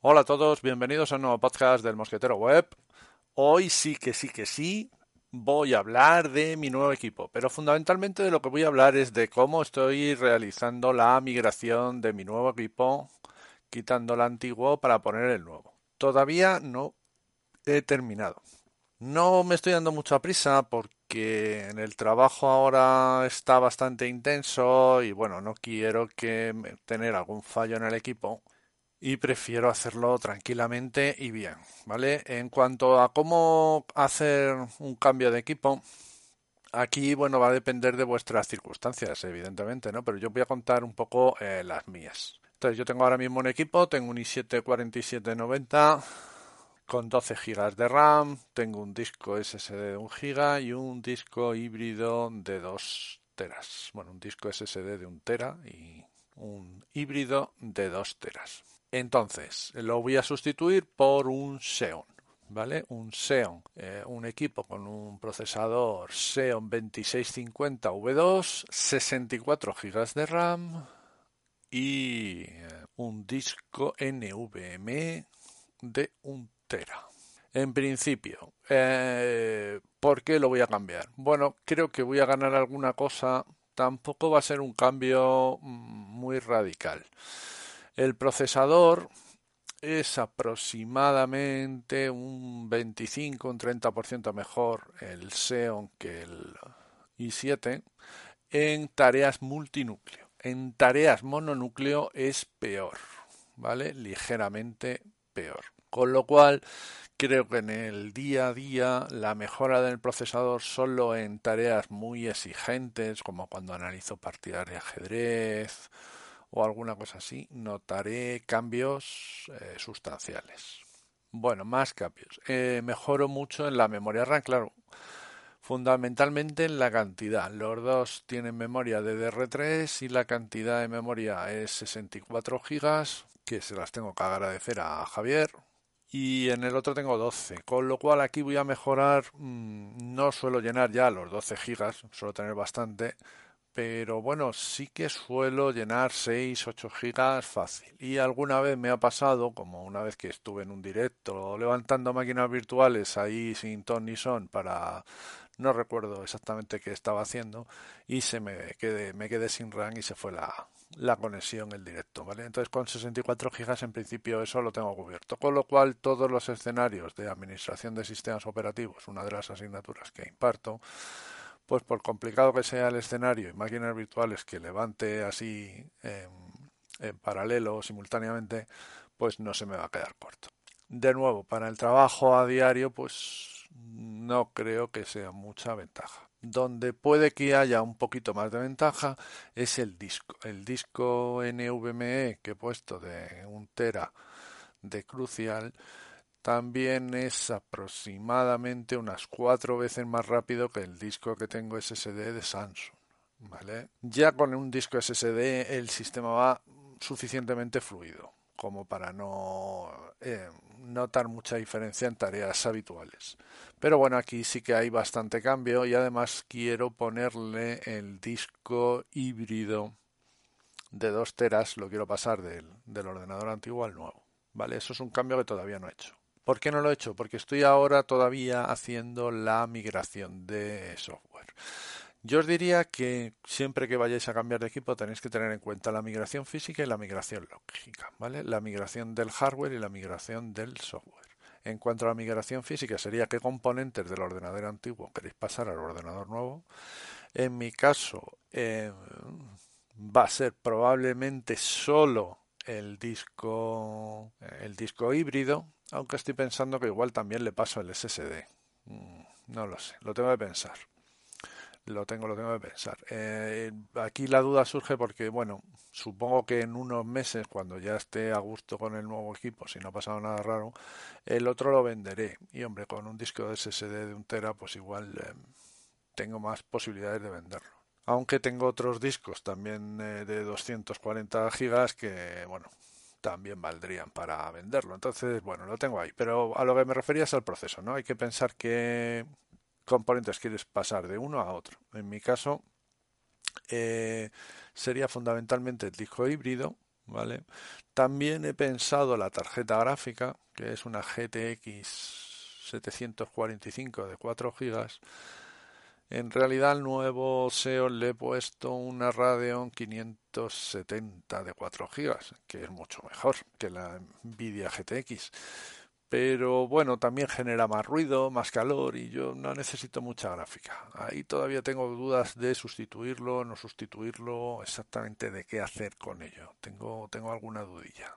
Hola a todos, bienvenidos a un nuevo podcast del Mosquetero Web. Hoy sí que sí que sí voy a hablar de mi nuevo equipo, pero fundamentalmente de lo que voy a hablar es de cómo estoy realizando la migración de mi nuevo equipo, quitando el antiguo para poner el nuevo. Todavía no he terminado. No me estoy dando mucha prisa porque en el trabajo ahora está bastante intenso y bueno, no quiero que tener algún fallo en el equipo y prefiero hacerlo tranquilamente y bien, ¿vale? En cuanto a cómo hacer un cambio de equipo, aquí, bueno, va a depender de vuestras circunstancias, evidentemente, ¿no? Pero yo voy a contar un poco eh, las mías. Entonces, yo tengo ahora mismo un equipo, tengo un i7 4790 con 12 GB de RAM, tengo un disco SSD de 1 GB y un disco híbrido de 2 teras. Bueno, un disco SSD de 1 tera y un híbrido de 2 teras. Entonces, lo voy a sustituir por un Xeon. ¿Vale? Un Xeon, eh, un equipo con un procesador Xeon 2650 V2, 64 GB de RAM y eh, un disco NVMe de 1 tera. En principio, eh, ¿por qué lo voy a cambiar? Bueno, creo que voy a ganar alguna cosa. Tampoco va a ser un cambio mm, muy radical. El procesador es aproximadamente un 25, un 30% mejor el Xeon que el i7 en tareas multinúcleo. En tareas mononúcleo es peor, ¿vale? Ligeramente peor. Con lo cual, creo que en el día a día la mejora del procesador solo en tareas muy exigentes, como cuando analizo partidas de ajedrez o alguna cosa así, notaré cambios eh, sustanciales. Bueno, más cambios. Eh, mejoro mucho en la memoria RAM, claro. Fundamentalmente en la cantidad. Los dos tienen memoria DDR3 y la cantidad de memoria es 64 GB, que se las tengo que agradecer a Javier. Y en el otro tengo 12, con lo cual aquí voy a mejorar. Mm, no suelo llenar ya los 12 GB, suelo tener bastante pero bueno, sí que suelo llenar 6, 8 gigas fácil. Y alguna vez me ha pasado, como una vez que estuve en un directo levantando máquinas virtuales ahí sin ton ni son para no recuerdo exactamente qué estaba haciendo y se me quedé, me quedé sin RAM y se fue la, la conexión, el directo, ¿vale? Entonces con 64 gigas en principio eso lo tengo cubierto, con lo cual todos los escenarios de administración de sistemas operativos, una de las asignaturas que imparto, pues por complicado que sea el escenario y máquinas virtuales que levante así en, paralelo o simultáneamente, pues no se me va a quedar corto. De nuevo, para el trabajo a diario, pues no creo que sea mucha ventaja. Donde puede que haya un poquito más de ventaja es el disco. El disco NVMe que he puesto de un tera de Crucial también es aproximadamente unas cuatro veces más rápido que el disco que tengo SSD de Samsung. ¿vale? Ya con un disco SSD el sistema va suficientemente fluido como para no eh, notar mucha diferencia en tareas habituales. Pero bueno, aquí sí que hay bastante cambio y además quiero ponerle el disco híbrido de 2 teras, lo quiero pasar del, del ordenador antiguo al nuevo. ¿Vale? Eso es un cambio que todavía no he hecho. ¿Por qué no lo he hecho? Porque estoy ahora todavía haciendo la migración de software. Yo os diría que siempre que vayáis a cambiar de equipo tenéis que tener en cuenta la migración física y la migración lógica, ¿vale? La migración del hardware y la migración del software. En cuanto a la migración física, sería qué componentes del ordenador antiguo queréis pasar al ordenador nuevo. En mi caso, eh, va a ser probablemente solo el disco, el disco híbrido, aunque estoy pensando que igual también le paso el SSD. Mm, no lo sé, lo tengo que pensar. Lo tengo, lo tengo que pensar. Eh, aquí la duda surge porque, bueno, supongo que en unos meses, cuando ya esté a gusto con el nuevo equipo, si no ha pasado nada raro, el otro lo venderé. Y hombre, con un disco de SSD de un tera, pues igual eh, tengo más posibilidades de venderlo. Aunque tengo otros discos también eh, de 240 gigas que, bueno, también valdrían para venderlo. Entonces, bueno, lo tengo ahí. Pero a lo que me refería es al proceso, ¿no? Hay que pensar que componentes quieres pasar de uno a otro. En mi caso, eh, sería fundamentalmente el disco híbrido, ¿vale? También he pensado la tarjeta gráfica, que es una GTX 745 de 4 GB. En realidad al nuevo Xeon le he puesto una Radeon 570 de 4 GB, que es mucho mejor que la Nvidia GTX pero bueno, también genera más ruido, más calor y yo no necesito mucha gráfica. Ahí todavía tengo dudas de sustituirlo, no sustituirlo, exactamente de qué hacer con ello. Tengo, tengo alguna dudilla.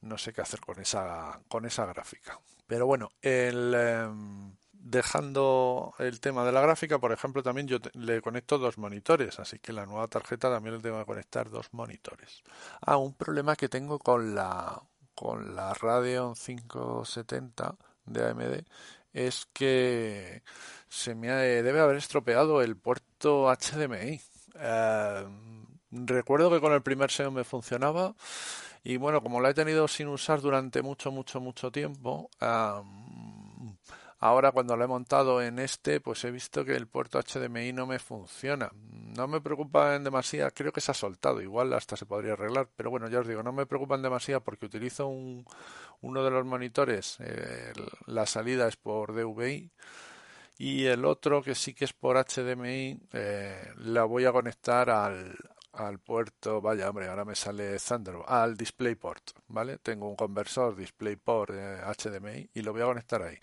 No sé qué hacer con esa, con esa gráfica. Pero bueno, em, dejando el tema de la gráfica, por ejemplo, también yo le conecto dos monitores, así que la nueva tarjeta también le tengo que conectar dos monitores. Ah, un problema que tengo con la con la Radeon 570 de AMD es que se me debe haber estropeado el puerto HDMI. Eh, recuerdo que con el primer SEO me funcionaba y bueno, como la he tenido sin usar durante mucho, mucho, mucho tiempo, eh, Ahora cuando lo he montado en este, pues he visto que el puerto HDMI no me funciona. No me preocupa en demasía, creo que se ha soltado, igual hasta se podría arreglar, pero bueno, ya os digo, no me preocupa en demasía porque utilizo un, uno de los monitores, eh, la salida es por DVI y el otro que sí que es por HDMI, eh, la voy a conectar al, al puerto, vaya hombre, ahora me sale Thunderbolt, al DisplayPort, ¿vale? Tengo un conversor DisplayPort HDMI y lo voy a conectar ahí.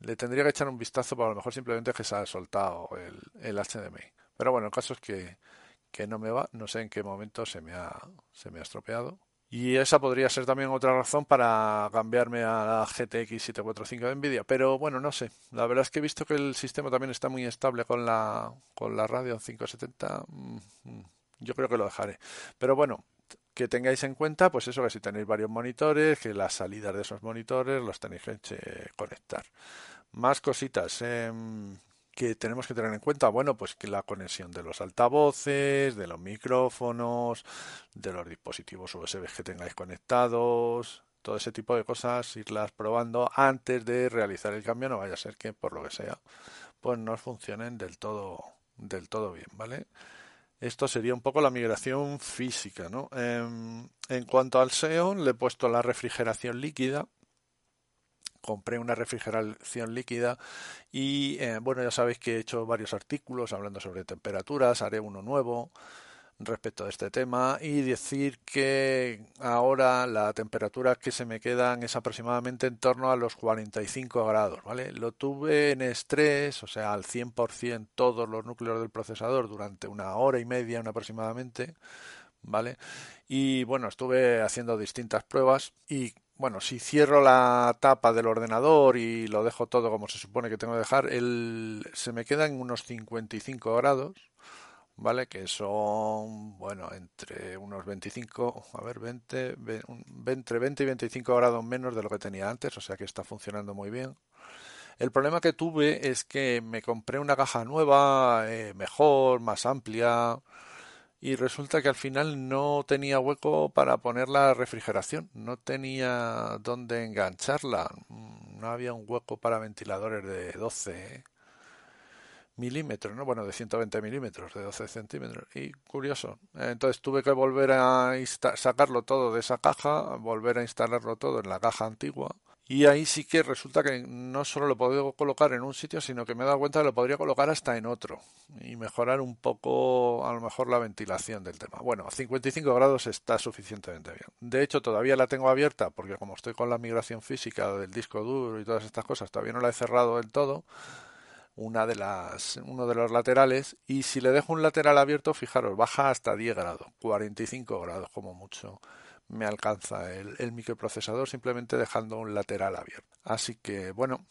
Le tendría que echar un vistazo, pero a lo mejor simplemente que se ha soltado el, el HDMI. Pero bueno, el caso es que, que no me va, no sé en qué momento se me ha, se me ha estropeado. Y esa podría ser también otra razón para cambiarme a la GTX 745 de Nvidia. Pero bueno, no sé. La verdad es que he visto que el sistema también está muy estable con la, con la Radeon 570. Mm, mm, yo creo que lo dejaré. Pero bueno, que tengáis en cuenta, pues eso, que si tenéis varios monitores, que las salidas de esos monitores los tenéis que conectar. Más cositas em, que tenemos que tener en cuenta. Bueno, pues que la conexión de los altavoces, de los micrófonos, de los dispositivos USB que tengáis conectados, todo ese tipo de cosas, irlas probando antes de realizar el cambio. No vaya a ser que, por lo que sea, pues no funcionen del todo, del todo bien, ¿vale? Esto sería un poco la migración física, ¿no? Em, en cuanto al Xeon, le he puesto la refrigeración líquida compré una refrigeración líquida y eh, bueno ya sabéis que he hecho varios artículos hablando sobre temperaturas haré uno nuevo respecto a este tema y decir que ahora la temperatura que se me quedan es aproximadamente en torno a los 45 grados, ¿vale? Lo tuve en estrés, o sea, al 100% todos los núcleos del procesador durante una hora y media aproximadamente, ¿vale? Y bueno, estuve haciendo distintas pruebas y bueno, si cierro la tapa del ordenador y lo dejo todo como se supone que tengo que dejar, el, se me queda en unos 55 grados, ¿vale? Que son, bueno, entre unos 25, a ver, 20, entre 20 y 25 grados menos de lo que tenía antes, o sea que está funcionando muy bien. El problema que tuve es que me compré una caja nueva, eh, mejor, más amplia, y resulta que al final no tenía hueco para poner la refrigeración, no tenía dónde engancharla, no había un hueco para ventiladores de 12 milímetros, ¿no? Bueno, de 120 milímetros, de 12 centímetros. Y curioso. Entonces tuve que volver a sacarlo todo de esa caja, volver a instalarlo todo en la caja antigua y ahí sí que resulta que no solo lo puedo colocar en un sitio, sino que me he dado cuenta que lo podría colocar hasta en otro y mejorar un poco, a lo mejor, la ventilación del tema. Bueno, a 55 grados está suficientemente bien. De hecho, todavía la tengo abierta porque como estoy con la migración física del disco duro y todas estas cosas, todavía no la he cerrado del todo. Una de las, uno de los laterales y si le dejo un lateral abierto, fijaros, baja hasta 10 grados, 45 grados como mucho me alcanza el, microprocesador simplemente dejando un lateral abierto. Así que bueno,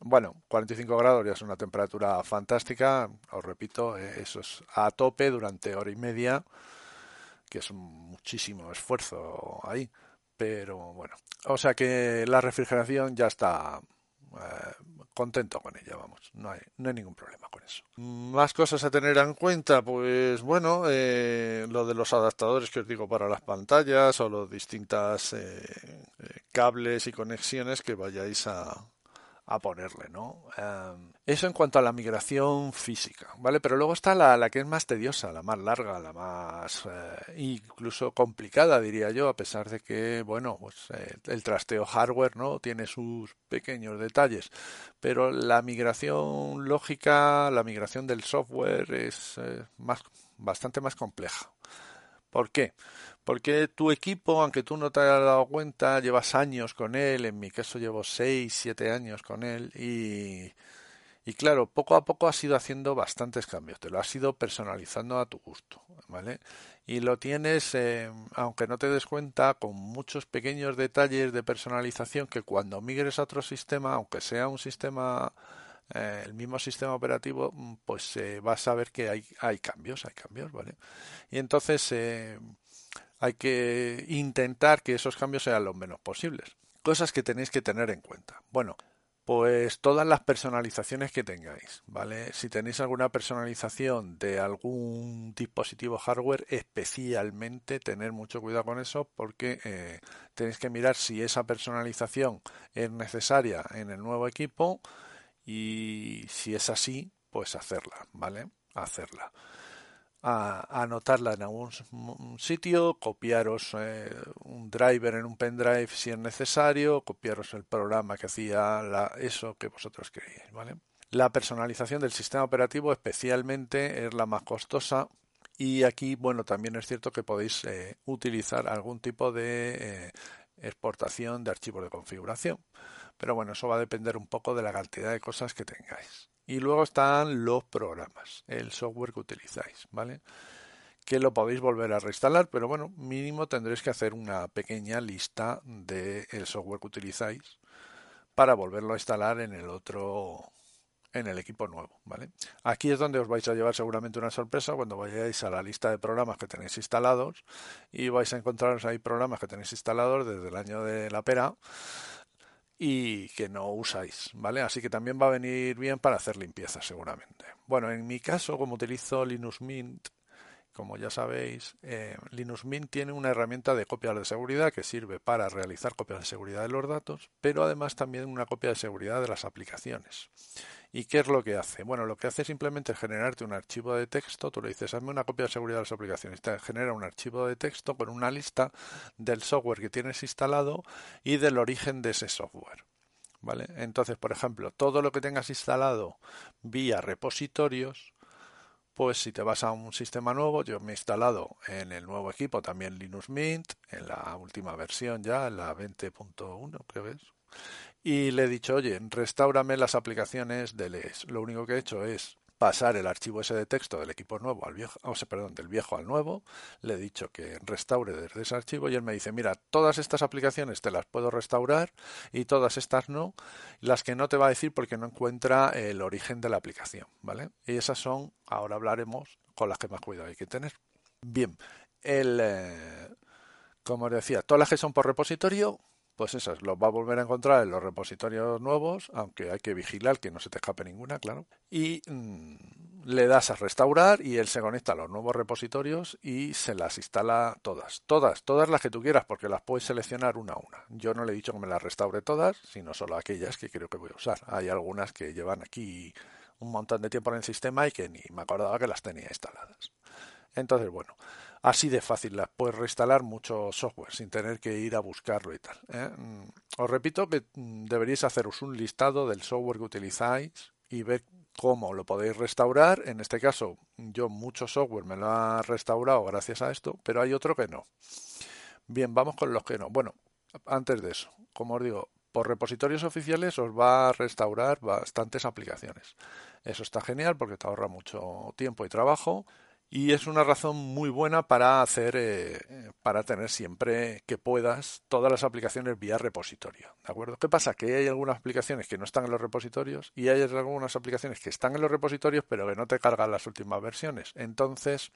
Bueno, 45 grados ya es una temperatura fantástica, os repito, eh, eso es a tope durante hora y media, que es muchísimo esfuerzo ahí, pero bueno, o sea que la refrigeración ya está eh, contento con ella, vamos, no hay, no hay ningún problema con eso. Más cosas a tener en cuenta, pues bueno, eh, lo de los adaptadores que os digo para las pantallas o los distintas cables y conexiones que vayáis a, a ponerle, ¿no? Em, eso en cuanto a la migración física, ¿vale? Pero luego está la, la que es más tediosa, la más larga, la más eh, incluso complicada, diría yo, a pesar de que, bueno, pues eh, el trasteo hardware, ¿no? Tiene sus pequeños detalles, pero la migración lógica, la migración del software es eh, más, bastante más compleja. ¿Por qué? Porque tu equipo, aunque tú no te hayas dado cuenta, llevas años con él, en mi caso llevo 6, 7 años con él y, y claro, poco a poco has ido haciendo bastantes cambios, te lo has ido personalizando a tu gusto, ¿vale? Y lo tienes, eh, aunque no te des cuenta, con muchos pequeños detalles de personalización que cuando migres a otro sistema, aunque sea un sistema, eh, el mismo sistema operativo, pues eh, vas a ver que hay, cambios, hay cambios, ¿vale? Y entonces hay que intentar que esos cambios sean los menos posibles. Cosas que tenéis que tener en cuenta. Bueno, pues todas las personalizaciones que tengáis, ¿vale? Si tenéis alguna personalización de algún dispositivo hardware, especialmente tener mucho cuidado con eso porque eh, tenéis que mirar si esa personalización es necesaria en el nuevo equipo y si es así, pues hacerla, ¿vale? Hacerla a, anotarla en algún sitio, copiaros eh, un driver en un pendrive si es necesario, copiaros el programa que hacía eso que vosotros queríais, ¿vale? La personalización del sistema operativo especialmente es la más costosa y aquí, bueno, también es cierto que podéis eh, utilizar algún tipo de eh, exportación de archivos de configuración. Pero bueno, eso va a depender un poco de la cantidad de cosas que tengáis. Y luego están los programas, el software que utilizáis, ¿vale? Que lo podéis volver a reinstalar, pero bueno, mínimo tendréis que hacer una pequeña lista del software que utilizáis para volverlo a instalar en el otro en el equipo nuevo, ¿vale? Aquí es donde os vais a llevar seguramente una sorpresa cuando vayáis a la lista de programas que tenéis instalados y vais a encontraros ahí programas que tenéis instalados desde el año de la pera y que no usáis, ¿vale? Así que también va a venir bien para hacer limpieza seguramente. Bueno, en mi caso, como utilizo Linux Mint, como ya sabéis, eh, Linux Mint tiene una herramienta de copias de seguridad que sirve para realizar copias de seguridad de los datos, pero además también una copia de seguridad de las aplicaciones. ¿Y qué es lo que hace? Bueno, lo que hace simplemente es generarte un archivo de texto. Tú le dices, hazme una copia de seguridad de las aplicaciones. Te genera un archivo de texto con una lista del software que tienes instalado y del origen de ese software. ¿Vale? Entonces, por ejemplo, todo lo que tengas instalado vía repositorios, pues si te vas a un sistema nuevo, yo me he instalado en el nuevo equipo también Linux Mint, en la última versión ya, en la 20.1 creo que y le he dicho, oye, restaurame las aplicaciones de LES. Lo único que he hecho es pasar el archivo ese de texto del equipo nuevo al viejo, o sea, perdón, del viejo al nuevo, le he dicho que restaure desde ese archivo y él me dice, mira, todas estas aplicaciones te las puedo restaurar y todas estas no, las que no te va a decir porque no encuentra el origen de la aplicación, ¿vale? Y esas son, ahora hablaremos, con las que más cuidado hay que tener. Bien, el, eh, como decía, todas las que son por repositorio, pues esas los va a volver a encontrar en los repositorios nuevos, aunque hay que vigilar que no se te escape ninguna, claro. Y mm, le das a restaurar y él se conecta a los nuevos repositorios y se las instala todas, todas, todas las que tú quieras, porque las puedes seleccionar una a una. Yo no le he dicho que me las restaure todas, sino solo aquellas que creo que voy a usar. Hay algunas que llevan aquí un montón de tiempo en el sistema y que ni me acordaba que las tenía instaladas. Entonces, bueno, así de fácil las puedes reinstalar mucho software sin tener que ir a buscarlo y tal. ¿eh? Mm, os repito que mm, deberíais haceros un listado del software que utilizáis y ver cómo lo podéis restaurar. En este caso, yo mucho software me lo ha restaurado gracias a esto, pero hay otro que no. Bien, vamos con los que no. Bueno, antes de eso, como os digo, por repositorios oficiales os va a restaurar bastantes aplicaciones. Eso está genial porque te ahorra mucho tiempo y trabajo y es una razón muy buena para hacer eh, para tener siempre que puedas todas las aplicaciones vía repositorio de acuerdo qué pasa que hay algunas aplicaciones que no están en los repositorios y hay algunas aplicaciones que están en los repositorios pero que no te cargan las últimas versiones. Entonces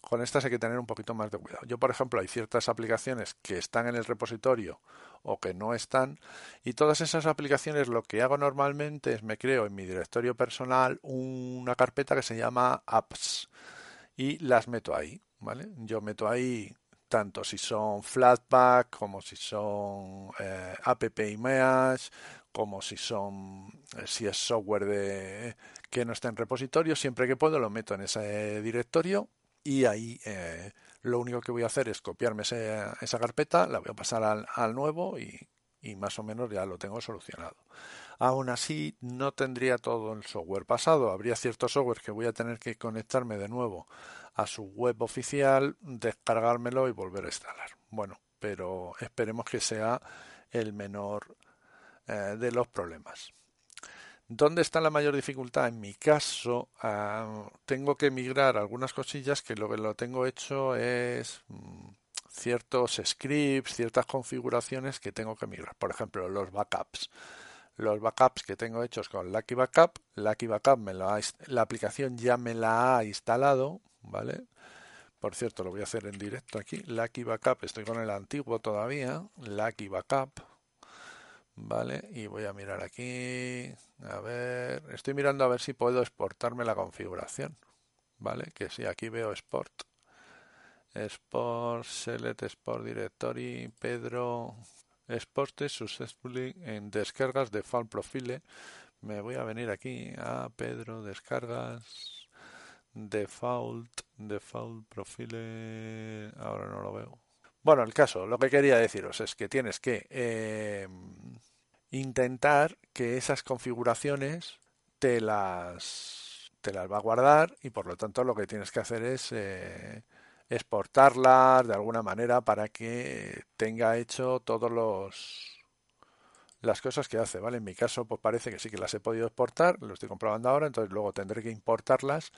con estas hay que tener un poquito más de cuidado. Yo, por ejemplo, hay ciertas aplicaciones que están en el repositorio o que no están y todas esas aplicaciones lo que hago normalmente es me creo en mi directorio personal una carpeta que se llama apps y las meto ahí, ¿vale? Yo meto ahí tanto si son Flatpak como si son eh, app image como si son eh, si es software de que no está en repositorio siempre que puedo lo meto en ese directorio y ahí eh, lo único que voy a hacer es copiarme esa carpeta la voy a pasar al, al nuevo y, y más o menos ya lo tengo solucionado. Aún así, no tendría todo el software pasado. Habría ciertos software que voy a tener que conectarme de nuevo a su web oficial, descargármelo y volver a instalar. Bueno, pero esperemos que sea el menor eh, de los problemas. ¿Dónde está la mayor dificultad? En mi caso, tengo que migrar algunas cosillas que lo que lo tengo hecho es mm, ciertos scripts, ciertas configuraciones que tengo que migrar. Por ejemplo, los backups. Los backups que tengo hechos con Lucky Backup, Lucky Backup me lo la aplicación ya me la ha instalado, ¿vale? Por cierto, lo voy a hacer en directo aquí. Lucky Backup, estoy con el antiguo todavía. Lucky Backup, ¿vale? Y voy a mirar aquí. A ver, estoy mirando a ver si puedo exportarme la configuración, ¿vale? Que si aquí veo export Export, Select Export Directory, Pedro, Exported successfully en descargas de Profile. Me voy a venir aquí a Pedro, descargas, Default, Default Profile. Ahora no lo veo. Bueno, el caso, lo que quería deciros es que tienes que eh, intentar que esas configuraciones te las, te las va a guardar y por lo tanto lo que tienes que hacer es eh, exportarlas de alguna manera para que tenga hecho todos los las cosas que hace, ¿vale? En mi caso, pues parece que sí que las he podido exportar, lo estoy comprobando ahora, entonces luego tendré que importarlas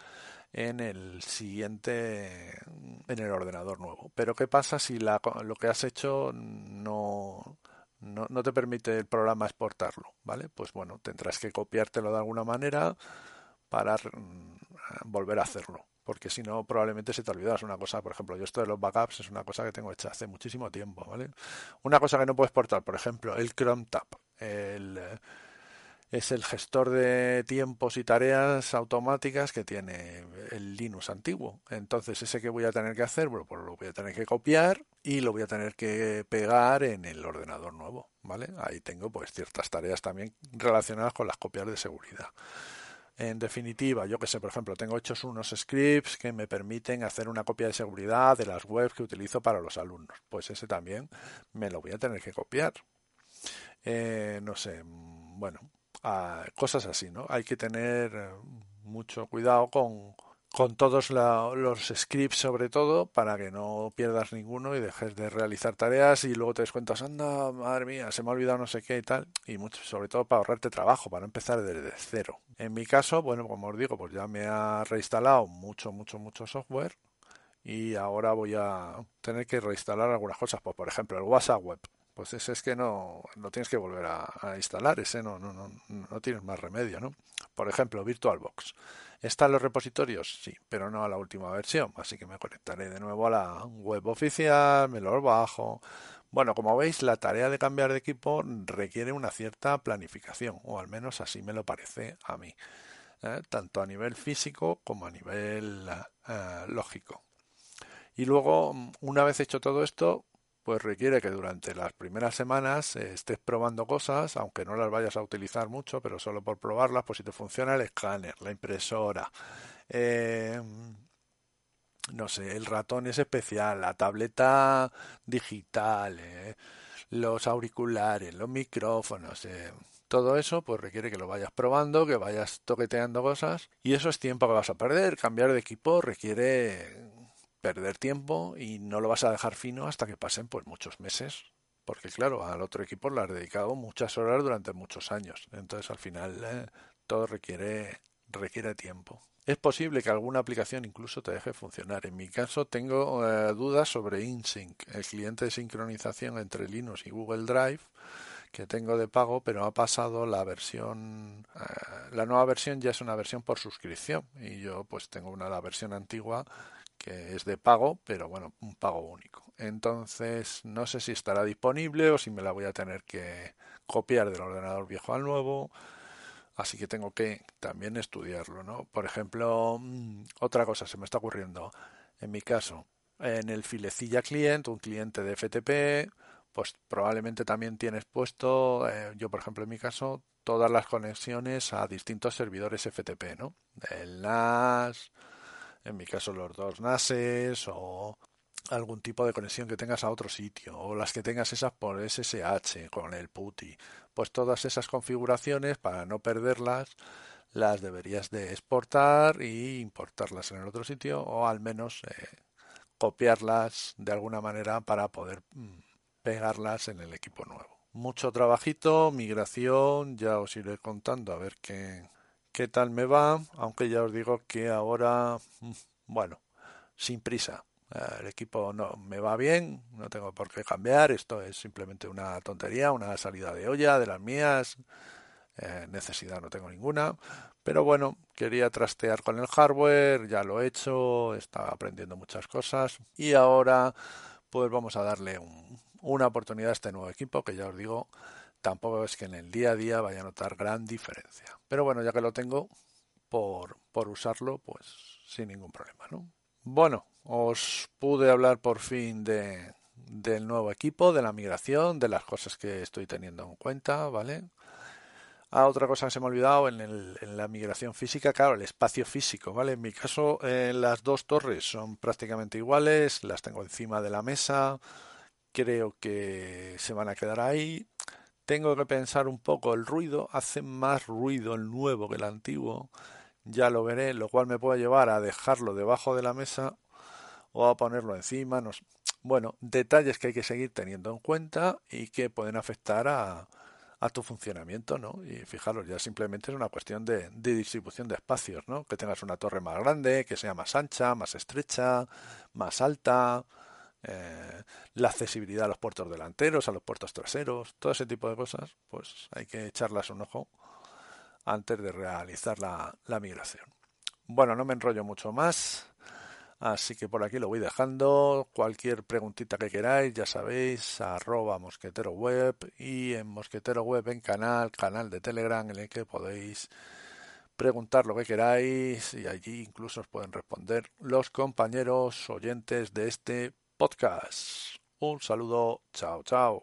en el siguiente, en el ordenador nuevo. Pero ¿qué pasa si lo que has hecho no, no, no te permite el programa exportarlo, ¿vale? Pues bueno, tendrás que copiártelo de alguna manera para mm, volver a hacerlo porque si no probablemente se te olvidas una cosa, por ejemplo, yo esto de los backups es una cosa que tengo hecha hace muchísimo tiempo, ¿vale? Una cosa que no puedes portar, por ejemplo, el Chrome Tab, eh, es el gestor de tiempos y tareas automáticas que tiene el Linux antiguo. Entonces, ese que voy a tener que hacer, bueno, pues lo voy a tener que copiar y lo voy a tener que pegar en el ordenador nuevo, ¿vale? Ahí tengo pues ciertas tareas también relacionadas con las copias de seguridad. En definitiva, yo que sé, por ejemplo, tengo hechos unos scripts que me permiten hacer una copia de seguridad de las webs que utilizo para los alumnos. Pues ese también me lo voy a tener que copiar. Eh, no sé, mm, bueno, ah, cosas así, ¿no? Hay que tener eh, mucho cuidado con, con todos los scripts sobre todo para que no pierdas ninguno y dejes de realizar tareas y luego te des cuenta, anda, madre mía, se me ha olvidado no sé qué y tal, y mucho, sobre todo para ahorrarte trabajo, para empezar desde cero. En mi caso, bueno, como os digo, pues ya me ha reinstalado mucho, mucho, mucho software y ahora voy a tener que reinstalar algunas cosas, pues por ejemplo el WhatsApp Web. Pues ese es que no, no tienes que volver a, instalar, ese no, no, no, no tienes más remedio, ¿no? Por ejemplo, VirtualBox. ¿Está en los repositorios? Sí, pero no a la última versión. Así que me conectaré de nuevo a la web oficial, me lo bajo. Bueno, como veis, la tarea de cambiar de equipo requiere una cierta planificación, o al menos así me lo parece a mí, ¿eh? tanto a nivel físico como a nivel eh, lógico. Y luego, una vez hecho todo esto, pues requiere que durante las primeras semanas eh, estés probando cosas, aunque no las vayas a utilizar mucho, pero solo por probarlas, pues si te funciona el escáner, la impresora, eh, no sé, el ratón es especial, la tableta digital, eh, los auriculares, los micrófonos, todo eso pues requiere que lo vayas probando, que vayas toqueteando cosas y eso es tiempo que vas a perder. Cambiar de equipo requiere perder tiempo y no lo vas a dejar fino hasta que pasen pues muchos meses. Porque claro al otro equipo le has dedicado muchas horas durante muchos años. Entonces al final eh, todo requiere requiere tiempo. Es posible que alguna aplicación incluso te deje funcionar. En mi caso tengo eh, dudas sobre InSync, el cliente de sincronización entre Linux y Google Drive que tengo de pago, pero ha pasado la versión, eh, la nueva versión ya es una versión por suscripción. Y yo pues tengo una la versión antigua que es de pago, pero bueno, un pago único. Entonces no sé si estará disponible o si me la voy a tener que copiar del ordenador viejo al nuevo Así que tengo que también estudiarlo, ¿no? Por ejemplo, mm, otra cosa se me está ocurriendo. En mi caso, en el filecilla client, un cliente de FTP, pues probablemente también tienes puesto, eh, yo por ejemplo en mi caso, todas las conexiones a distintos servidores FTP, ¿no? El NAS, en mi caso los dos NASes o algún tipo de conexión que tengas a otro sitio o las que tengas esas por SSH con el PuTTY pues todas esas configuraciones para no perderlas las deberías de exportar y importarlas en el otro sitio o al menos eh, copiarlas de alguna manera para poder mm, pegarlas en el equipo nuevo. Mucho trabajito, migración, ya os iré contando a ver qué, qué tal me va, aunque ya os digo que ahora, mm, bueno, sin prisa, el equipo no me va bien, no tengo por qué cambiar, esto es simplemente una tontería, una salida de olla de las mías, eh, necesidad no tengo ninguna, pero bueno, quería trastear con el hardware, ya lo he hecho, estaba aprendiendo muchas cosas. Y ahora pues vamos a darle una oportunidad a este nuevo equipo que ya os digo, tampoco es que en el día a día vaya a notar gran diferencia, pero bueno, ya que lo tengo por, por usarlo, pues sin ningún problema, ¿no? Bueno, os pude hablar por fin de, del nuevo equipo, de la migración, de las cosas que estoy teniendo en cuenta, ¿vale? Ah, otra cosa que se me ha olvidado en, la migración física, claro, el espacio físico, ¿vale? En mi caso, eh, las dos torres son prácticamente iguales, las tengo encima de la mesa, creo que se van a quedar ahí. Tengo que pensar un poco el ruido, hace más ruido el nuevo que el antiguo ya lo veré, lo cual me puede llevar a dejarlo debajo de la mesa o a ponerlo encima. Bueno, detalles que hay que seguir teniendo en cuenta y que pueden afectar a, a tu funcionamiento, ¿no? Y fijaros, ya simplemente es una cuestión de, de, distribución de espacios, ¿no? Que tengas una torre más grande, que sea más ancha, más estrecha, más alta, eh, la accesibilidad a los puertos delanteros, a los puertos traseros, todo ese tipo de cosas, pues hay que echarlas un ojo antes de realizar la, migración. Bueno, no me enrollo mucho más. Así que por aquí lo voy dejando. Cualquier preguntita que queráis, ya sabéis, arroba mosquetero web y en mosquetero web en canal, canal de Telegram en el que podéis preguntar lo que queráis y allí incluso os pueden responder los compañeros oyentes de este podcast. Un saludo, chao, chao.